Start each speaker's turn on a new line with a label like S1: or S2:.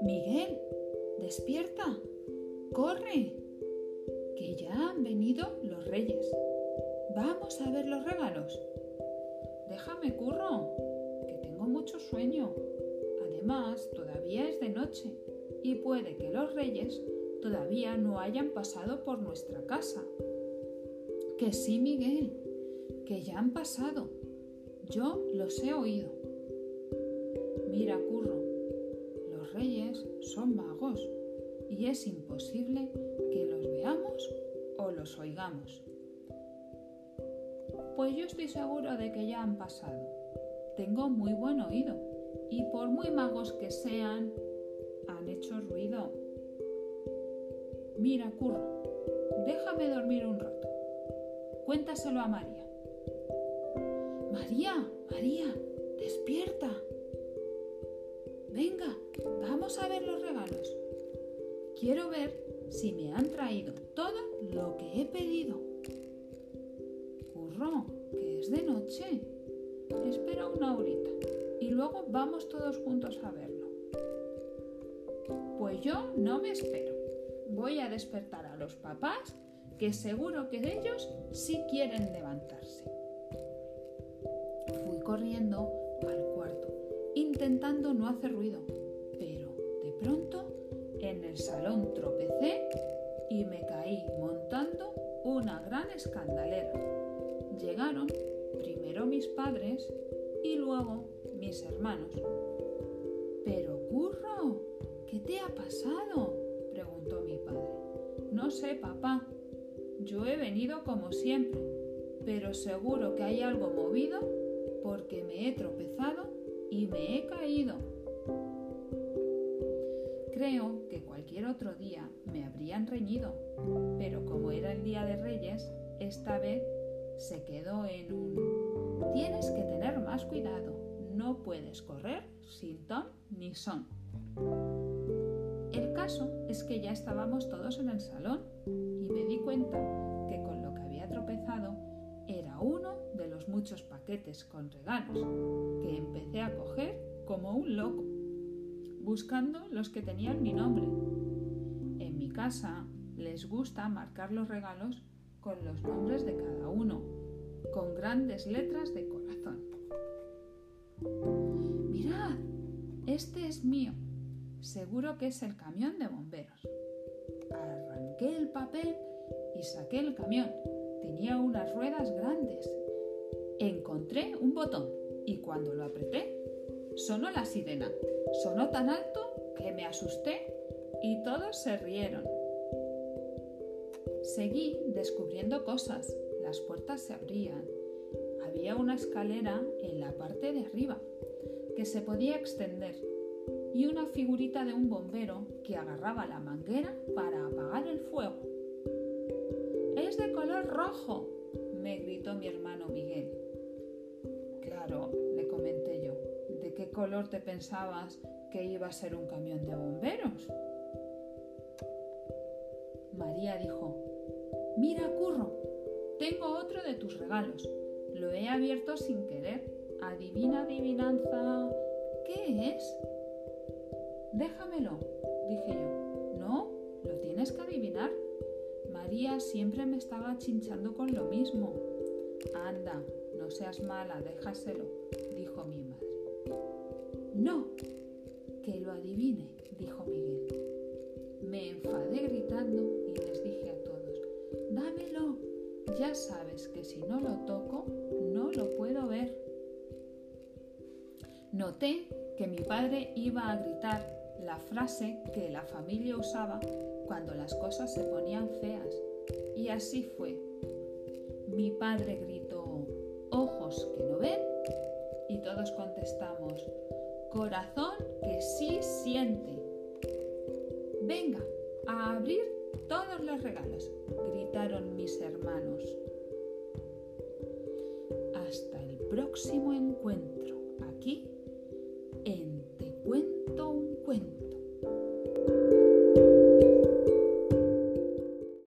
S1: Miguel, despierta, corre, que ya han venido los reyes. Vamos a ver los regalos. Déjame, curro, que tengo mucho sueño. Además, todavía es de noche y puede que los reyes todavía no hayan pasado por nuestra casa. Que sí, Miguel, que ya han pasado. Yo los he oído. Mira, Curro, los reyes son magos y es imposible que los veamos o los oigamos. Pues yo estoy seguro de que ya han pasado. Tengo muy buen oído y por muy magos que sean, han hecho ruido. Mira, Curro, déjame dormir un rato. Cuéntaselo a María. María, María, despierta. Venga, vamos a ver los regalos. Quiero ver si me han traído todo lo que he pedido. Curro, que es de noche. Espera una horita y luego vamos todos juntos a verlo. Pues yo no me espero. Voy a despertar a los papás, que seguro que ellos sí quieren levantarse. Corriendo al cuarto, intentando no hacer ruido, pero de pronto en el salón tropecé y me caí montando una gran escandalera. Llegaron primero mis padres y luego mis hermanos. Pero, Curro, ¿qué te ha pasado? preguntó mi padre. No sé, papá. Yo he venido como siempre, pero seguro que hay algo movido y me he caído. Creo que cualquier otro día me habrían reñido, pero como era el día de Reyes, esta vez se quedó en un... Tienes que tener más cuidado, no puedes correr sin ton ni son. El caso es que ya estábamos todos en el salón y me di cuenta que con lo que había tropezado paquetes con regalos que empecé a coger como un loco, buscando los que tenían mi nombre. En mi casa les gusta marcar los regalos con los nombres de cada uno, con grandes letras de corazón. Mirad, este es mío. Seguro que es el camión de bomberos. Arranqué el papel y saqué el camión. Tenía unas ruedas grandes. Encontré un botón y cuando lo apreté, sonó la sirena. Sonó tan alto que me asusté y todos se rieron. Seguí descubriendo cosas. Las puertas se abrían. Había una escalera en la parte de arriba que se podía extender y una figurita de un bombero que agarraba la manguera para apagar el fuego. Es de color rojo, me gritó mi hermano Miguel. Claro, le comenté yo, ¿de qué color te pensabas que iba a ser un camión de bomberos? María dijo, mira, Curro, tengo otro de tus regalos. Lo he abierto sin querer. Adivina, adivinanza. ¿Qué es? Déjamelo, dije yo. No, lo tienes que adivinar. María siempre me estaba chinchando con lo mismo. Anda, seas mala, déjaselo, dijo mi madre. No, que lo adivine, dijo Miguel. Me enfadé gritando y les dije a todos, dámelo, ya sabes que si no lo toco, no lo puedo ver. Noté que mi padre iba a gritar la frase que la familia usaba cuando las cosas se ponían feas. Y así fue. Mi padre gritó, que no ven, y todos contestamos, corazón que sí siente. Venga, a abrir todos los regalos, gritaron mis hermanos. Hasta el próximo encuentro, aquí